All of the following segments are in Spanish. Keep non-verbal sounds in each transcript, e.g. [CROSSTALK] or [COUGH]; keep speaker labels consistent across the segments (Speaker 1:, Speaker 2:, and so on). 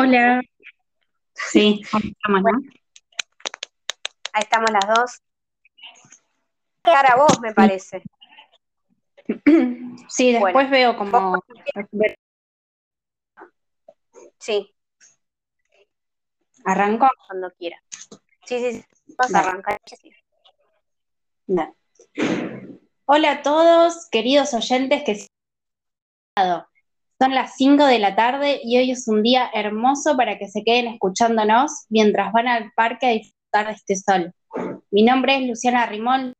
Speaker 1: Hola. Sí, ahí estamos, ¿no?
Speaker 2: Ahí estamos las dos. Cara vos, me parece. [CLEARS THROAT]
Speaker 1: Sí, después
Speaker 2: Bueno.
Speaker 1: veo como...
Speaker 2: Sí,
Speaker 1: ¿Arranco?
Speaker 2: cuando quiera. Sí, sí, sí. Vamos a arrancar. Sí.
Speaker 1: Hola a todos, queridos oyentes que se han. Son las 5 de la tarde y hoy es un día hermoso para que se queden escuchándonos mientras van al parque a disfrutar de este sol. Mi nombre es Luciana Rimón,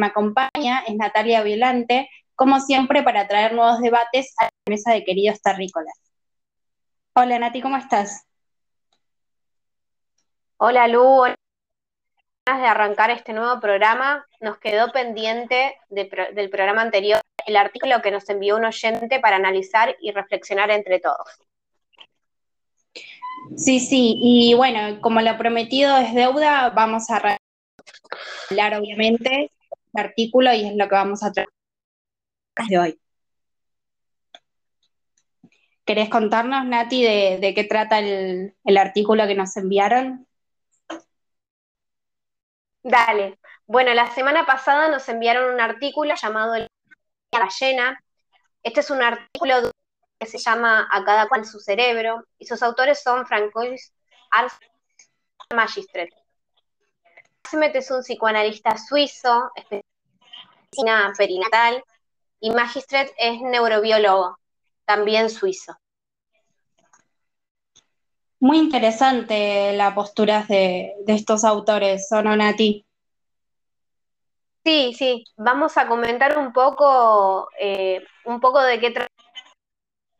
Speaker 1: me acompaña es Natalia Violante, como siempre para traer nuevos debates a la mesa de queridos terrícolas. Hola Nati, ¿cómo estás?
Speaker 2: Hola Lu, hola. De arrancar este nuevo programa, nos quedó pendiente del programa anterior el artículo que nos envió un oyente para analizar y reflexionar entre todos.
Speaker 1: Sí, sí, y bueno, como lo prometido es deuda, vamos a hablar obviamente el artículo y es lo que vamos a tratar de hoy. ¿Querés contarnos, Nati, de, qué trata el artículo que nos enviaron?
Speaker 2: Dale. Bueno, la semana pasada nos enviaron un artículo llamado la ballena. Este es un artículo que se llama A cada cual su cerebro y sus autores son Francois Ars Magistret. Arsimet es un psicoanalista suizo, especialista perinatal, y Magistret es neurobiólogo, también suizo.
Speaker 1: Muy interesante la postura de, estos autores, ¿o no, Nati?
Speaker 2: Sí, sí, vamos a comentar un poco, eh, un poco de qué trata.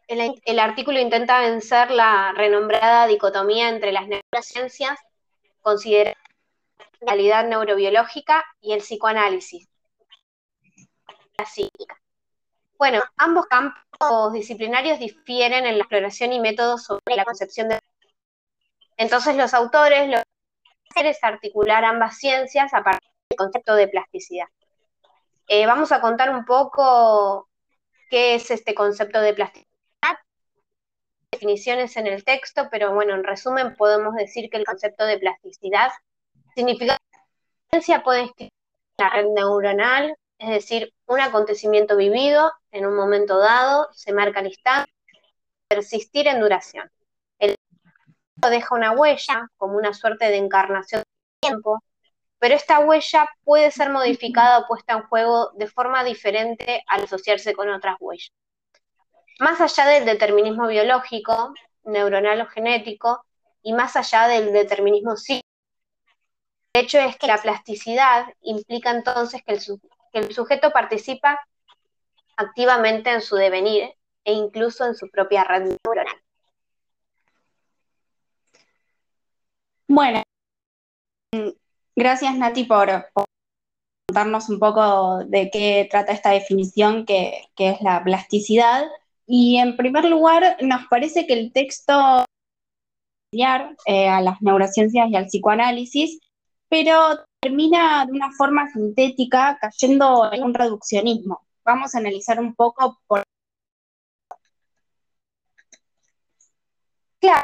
Speaker 2: El, artículo intenta vencer la renombrada dicotomía entre las neurociencias, considerando la realidad neurobiológica y el psicoanálisis. Bueno, ambos campos disciplinarios difieren en la exploración y métodos sobre la concepción de... Entonces los autores lo que es articular ambas ciencias a partir del concepto de plasticidad. Eh, vamos a contar un poco qué es este concepto de plasticidad, definiciones en el texto, pero bueno, en resumen podemos decir que el concepto de plasticidad significa que la ciencia puede escribir la red neuronal, es decir, un acontecimiento vivido en un momento dado, se marca al instante, persistir en duración. Deja una huella, como una suerte de encarnación del tiempo, pero esta huella puede ser modificada o puesta en juego de forma diferente al asociarse con otras huellas. Más allá del determinismo biológico, neuronal o genético, y más allá del determinismo psíquico, el hecho es que la plasticidad implica entonces que el, que el sujeto participa activamente en su devenir e incluso en su propia red neuronal.
Speaker 1: Bueno, gracias Nati por, contarnos un poco de qué trata esta definición que, que, es la plasticidad. Y en primer lugar, nos parece que el texto eh, a las neurociencias y al psicoanálisis, pero termina de una forma sintética cayendo en un reduccionismo. Vamos a analizar un poco por...
Speaker 2: Claro,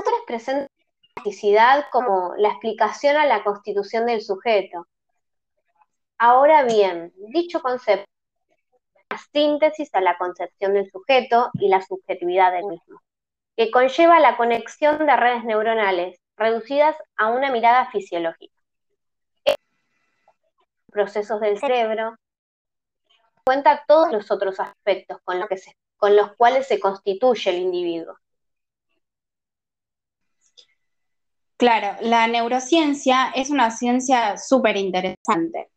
Speaker 2: nosotros presentamos la como la explicación a la constitución del sujeto. Ahora bien, dicho concepto una síntesis a la concepción del sujeto y la subjetividad del mismo, que conlleva la conexión de redes neuronales reducidas a una mirada fisiológica. Procesos del cerebro cuenta todos los otros aspectos con, lo que con los cuales se constituye el individuo.
Speaker 1: Claro, la neurociencia es una ciencia súper interesante,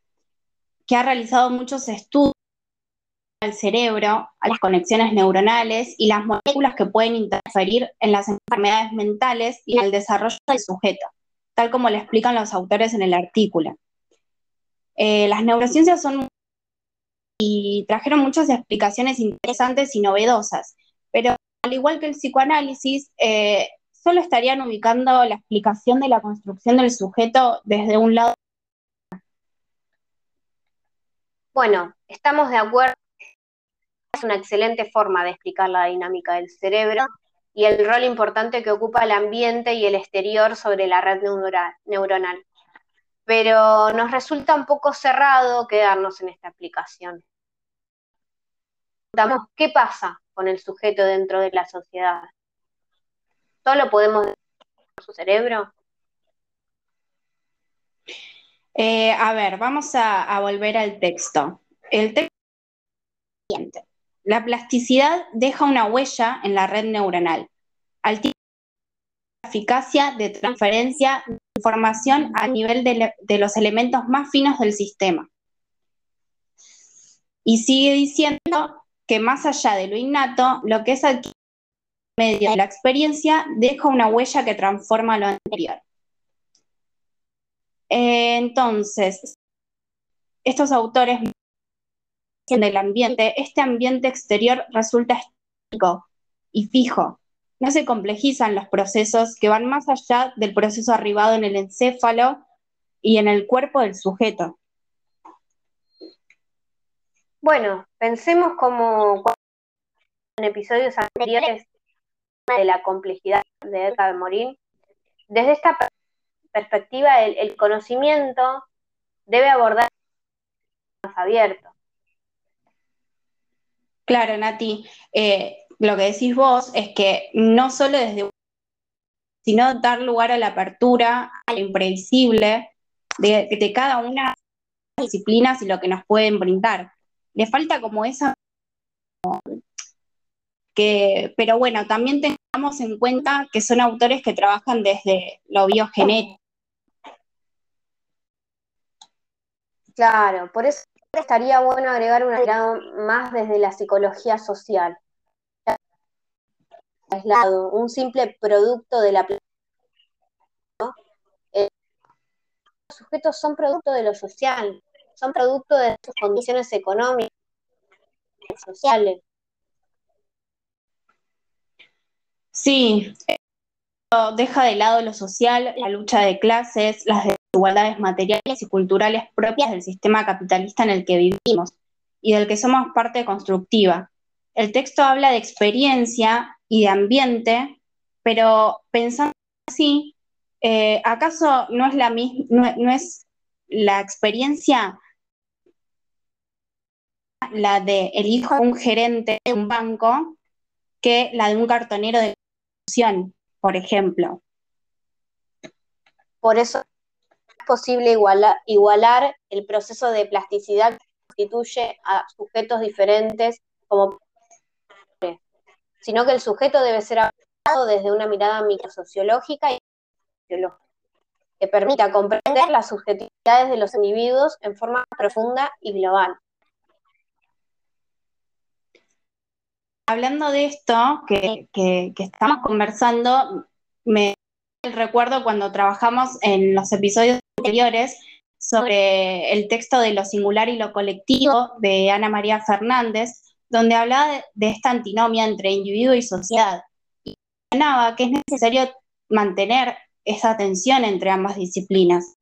Speaker 1: que ha realizado muchos estudios al cerebro, a las conexiones neuronales y las moléculas que pueden interferir en las enfermedades mentales y en el desarrollo del sujeto, tal como lo explican los autores en el artículo. Eh, las neurociencias son y trajeron muchas explicaciones interesantes y novedosas, pero al igual que el psicoanálisis, eh, solo estarían ubicando la explicación de la construcción del sujeto desde un lado.
Speaker 2: Bueno, estamos de acuerdo. Es una excelente forma de explicar la dinámica del cerebro y el rol importante que ocupa el ambiente y el exterior sobre la red neuronal. Pero nos resulta un poco cerrado quedarnos en esta aplicación. ¿Qué pasa con el sujeto dentro de la sociedad? ¿Solo podemos con su cerebro?
Speaker 1: Eh, a ver, vamos a, volver al texto. El texto la plasticidad deja una huella en la red neuronal, al tiempo la eficacia de transferencia de información a nivel de, de, los elementos más finos del sistema. Y sigue diciendo que más allá de lo innato, lo que es adquirido medio de la experiencia deja una huella que transforma lo anterior. Entonces, estos autores del ambiente, este ambiente exterior resulta estático y fijo. No se complejizan los procesos que van más allá del proceso arribado en el encéfalo y en el cuerpo del sujeto.
Speaker 2: Bueno, pensemos como en episodios anteriores de la complejidad de Edgar Morin. Desde esta perspectiva, el, conocimiento debe abordar más abierto.
Speaker 1: Claro, Nati, eh, lo que decís vos es que no solo desde sino dar lugar a la apertura, a lo imprevisible de, de cada una de las disciplinas y lo que nos pueden brindar. Le falta como esa que, pero bueno, también tengamos en cuenta que son autores que trabajan desde lo biogenético.
Speaker 2: Claro, por eso estaría bueno agregar un grado más desde la psicología social. Aislado, un simple producto de la eh, los sujetos son producto de lo social, son producto de sus condiciones económicas, sociales.
Speaker 1: Sí, deja de lado lo social, la lucha de clases, las desigualdades materiales y culturales propias del sistema capitalista en el que vivimos y del que somos parte constructiva. El texto habla de experiencia y de ambiente, pero pensando así, eh, ¿acaso no es la misma, no, es la experiencia la de el hijo de un gerente de un banco que la de un cartonero de por ejemplo.
Speaker 2: Por eso es posible igualar, el proceso de plasticidad que constituye a sujetos diferentes como sino que el sujeto debe ser abordado desde una mirada microsociológica y que permita comprender las subjetividades de los individuos en forma profunda y global.
Speaker 1: Hablando de esto que, estamos conversando, me recuerdo cuando trabajamos en los episodios anteriores sobre el texto de lo singular y lo colectivo de Ana María Fernández, donde hablaba de, esta antinomia entre individuo y sociedad. Y mencionaba que es necesario mantener esa tensión entre ambas disciplinas,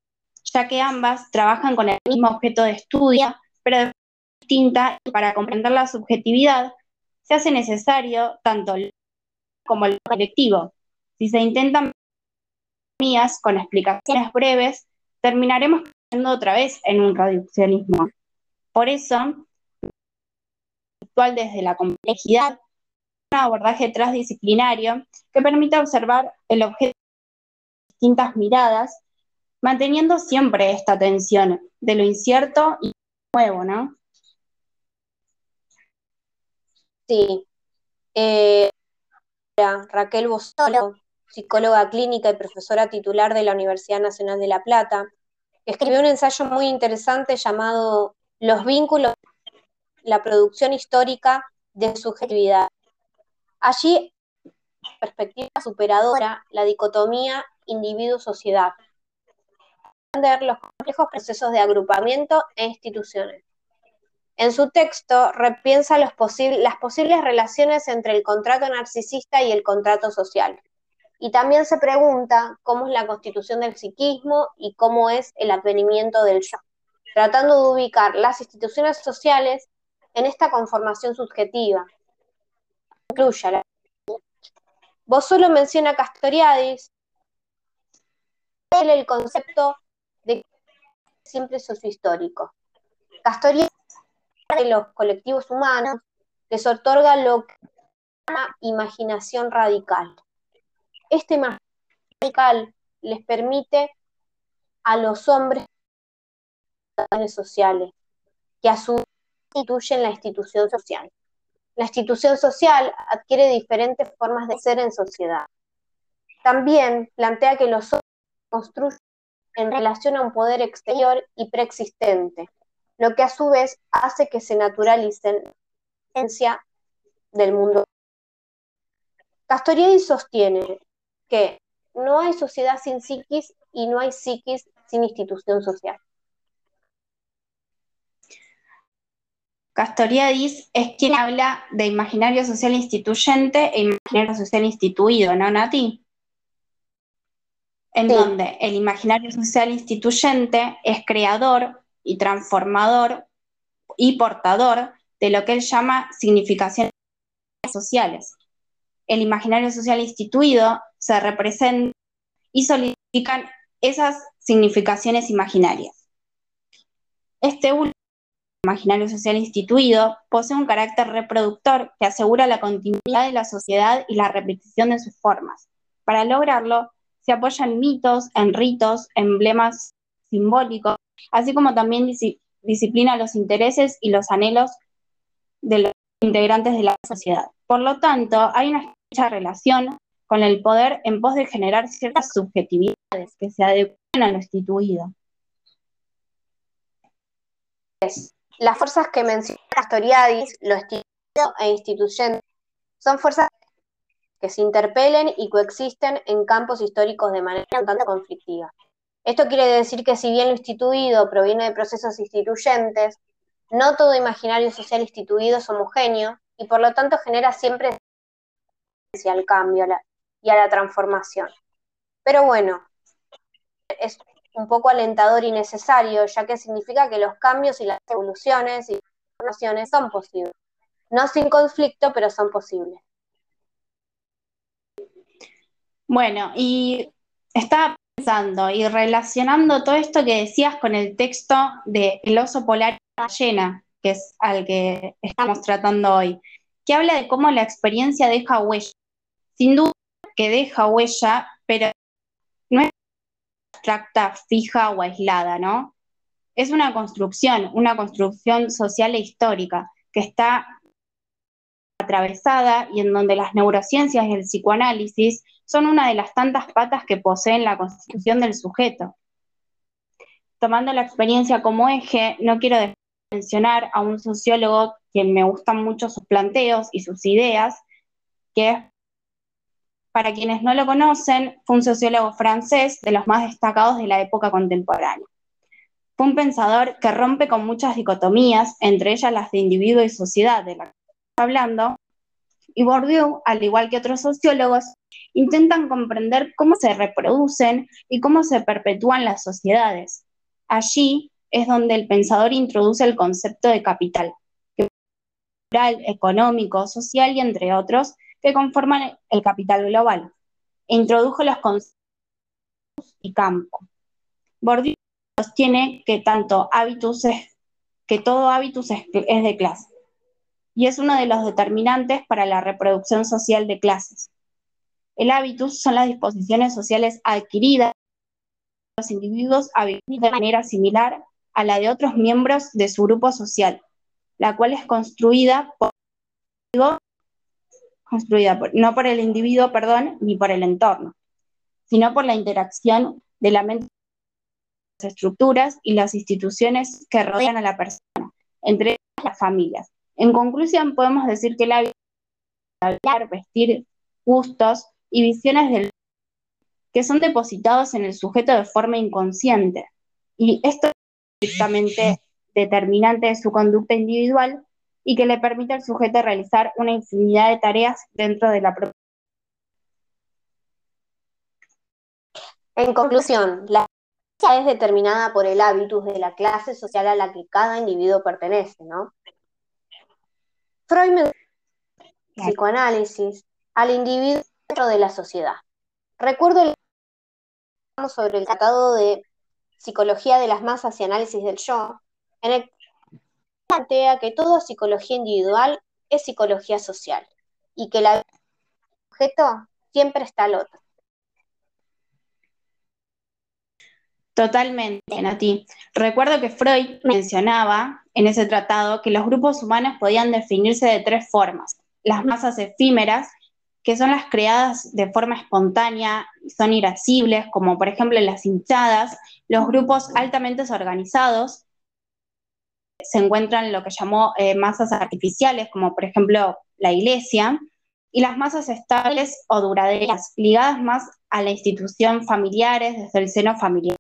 Speaker 1: ya que ambas trabajan con el mismo objeto de estudio, pero de forma distinta, y para comprender la subjetividad se hace necesario tanto el como el colectivo. Si se intentan mías con explicaciones breves, terminaremos cayendo otra vez en un reduccionismo. Por eso, actual desde la complejidad, un abordaje transdisciplinario que permita observar el objeto de distintas miradas, manteniendo siempre esta tensión de lo incierto y nuevo, ¿no?
Speaker 2: Sí. Eh, Raquel Bosolo, psicóloga clínica y profesora titular de la Universidad Nacional de La Plata, escribió un ensayo muy interesante llamado Los vínculos, la producción histórica de subjetividad. Allí, perspectiva superadora, la dicotomía individuo-sociedad, los complejos procesos de agrupamiento e instituciones. En su texto repiensa las posibles relaciones entre el contrato narcisista y el contrato social. Y también se pregunta cómo es la constitución del psiquismo y cómo es el advenimiento del yo, tratando de ubicar las instituciones sociales en esta conformación subjetiva. Vos solo menciona Castoriadis, el concepto de siempre sociohistórico. Castoriadis de los colectivos humanos les otorga lo que llama imaginación radical. Este imaginación radical les permite a los hombres sociales, que a su constituyen la institución social. La institución social adquiere diferentes formas de ser en sociedad. También plantea que los hombres construyen en relación a un poder exterior y preexistente, lo que a su vez hace que se naturalicen la esencia del mundo. Castoriadis sostiene que no hay sociedad sin psiquis y no hay psiquis sin institución social.
Speaker 1: Castoriadis es quien habla de imaginario social instituyente e imaginario social instituido, ¿no, Nati? En donde el imaginario social instituyente es creador y transformador y portador de lo que él llama significaciones sociales. El imaginario social instituido se representa y solidifican esas significaciones imaginarias. Este último imaginario social instituido posee un carácter reproductor que asegura la continuidad de la sociedad y la repetición de sus formas. Para lograrlo, se apoya en mitos, en ritos, emblemas simbólicos, así como también disciplina los intereses y los anhelos de los integrantes de la sociedad. Por lo tanto, hay una estrecha relación con el poder en pos de generar ciertas subjetividades que se adecuen a lo instituido.
Speaker 2: Las fuerzas que menciona Castoriadis, lo instituido e instituyente, son fuerzas que se interpelen y coexisten en campos históricos de manera un tanto conflictiva. Esto quiere decir que si bien lo instituido proviene de procesos instituyentes, no todo imaginario social instituido es homogéneo y por lo tanto genera siempre al cambio y a la transformación. Pero bueno, es un poco alentador y necesario, ya que significa que los cambios y las evoluciones y transformaciones son posibles. No sin conflicto, pero son posibles.
Speaker 1: Bueno, y estaba y relacionando todo esto que decías con el texto de El oso polar ballena, que es al que estamos tratando hoy, que habla de cómo la experiencia deja huella. Sin duda que deja huella, pero no es abstracta, fija o aislada, ¿no? Es una construcción, una construcción social e histórica que está atravesada y en donde las neurociencias y el psicoanálisis son una de las tantas patas que poseen la constitución del sujeto. Tomando la experiencia como eje, no quiero mencionar a un sociólogo quien me gustan mucho sus planteos y sus ideas, que es para quienes no lo conocen, fue un sociólogo francés de los más destacados de la época contemporánea. Fue un pensador que rompe con muchas dicotomías, entre ellas las de individuo y sociedad, de la que estamos hablando, y Bourdieu, al igual que otros sociólogos, intentan comprender cómo se reproducen y cómo se perpetúan las sociedades. Allí es donde el pensador introduce el concepto de capital, es económico, social y entre otros, que conforman el capital global. introdujo los conceptos y campo. Bourdieu sostiene que tanto hábitus que todo hábitus es de clase y es uno de los determinantes para la reproducción social de clases. El hábitus son las disposiciones sociales adquiridas por los individuos a vivir de manera similar a la de otros miembros de su grupo social, la cual es construida por construida no por el individuo, perdón, ni por el entorno, sino por la interacción de la mente, las estructuras y las instituciones que rodean a la persona, entre las familias. En conclusión, podemos decir que la vida hablar, vestir, gustos y visiones del que son depositados en el sujeto de forma inconsciente. Y esto es estrictamente determinante de su conducta individual y que le permite al sujeto realizar una infinidad de tareas dentro de la propia.
Speaker 2: En conclusión, la es determinada por el hábitus de la clase social a la que cada individuo pertenece, ¿no? Freud me psicoanálisis al individuo dentro de la sociedad. Recuerdo el sobre el tratado de psicología de las masas y análisis del yo, en el que plantea que toda psicología individual es psicología social y que la objeto siempre está al otro.
Speaker 1: Totalmente, Nati. Recuerdo que Freud mencionaba en ese tratado que los grupos humanos podían definirse de tres formas. Las masas efímeras, que son las creadas de forma espontánea, son irascibles, como por ejemplo las hinchadas, los grupos altamente organizados, se encuentran lo que llamó eh, masas artificiales, como por ejemplo la iglesia, y las masas estables o duraderas, ligadas más a la institución familiares desde el seno familiar.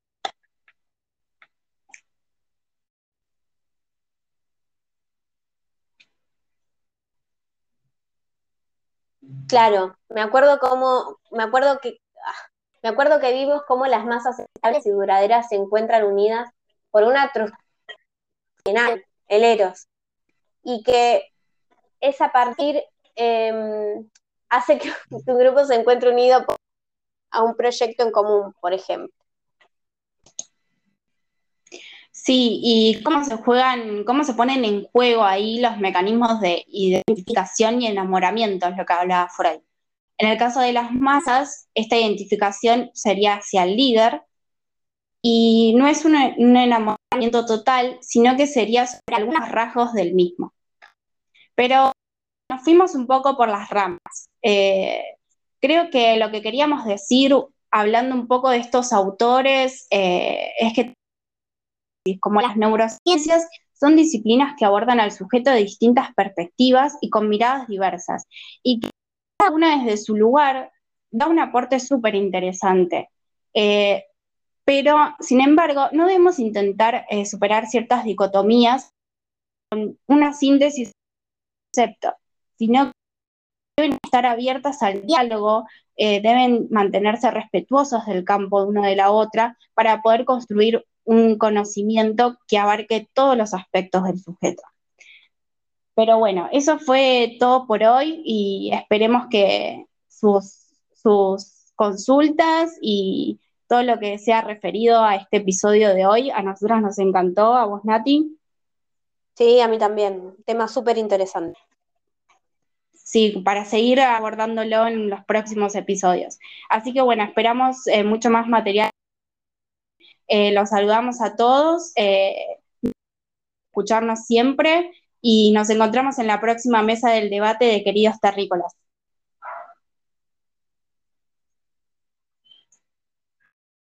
Speaker 2: Claro, me acuerdo cómo, me acuerdo que, ah, me acuerdo que vimos cómo las masas estables y duraderas se encuentran unidas por una final, el eros, y que es a partir, em, hace que [LAUGHS] un grupo se encuentre unido a un proyecto en común, por ejemplo.
Speaker 1: Sí, y cómo se juegan, cómo se ponen en juego ahí los mecanismos de identificación y enamoramiento, lo que hablaba Freud. En el caso de las masas, esta identificación sería hacia el líder y no es un, enamoramiento total, sino que sería sobre algunos rasgos del mismo. Pero nos fuimos un poco por las ramas. Eh, creo que lo que queríamos decir, hablando un poco de estos autores, eh, es que como las neurociencias, son disciplinas que abordan al sujeto de distintas perspectivas y con miradas diversas, y que cada una desde su lugar da un aporte súper interesante. Eh, pero, sin embargo, no debemos intentar eh, superar ciertas dicotomías con una síntesis concepto, sino que deben estar abiertas al diálogo, eh, deben mantenerse respetuosos del campo de una de la otra para poder construir un conocimiento que abarque todos los aspectos del sujeto. Pero bueno, eso fue todo por hoy y esperemos que sus, sus consultas y todo lo que sea referido a este episodio de hoy, a nosotras nos encantó, a vos Nati.
Speaker 2: Sí, a mí también, tema súper interesante.
Speaker 1: Sí, para seguir abordándolo en los próximos episodios. Así que bueno, esperamos eh, mucho más material eh, los saludamos a todos, eh, escucharnos siempre y nos encontramos en la próxima mesa del debate de Queridos Terrícolas.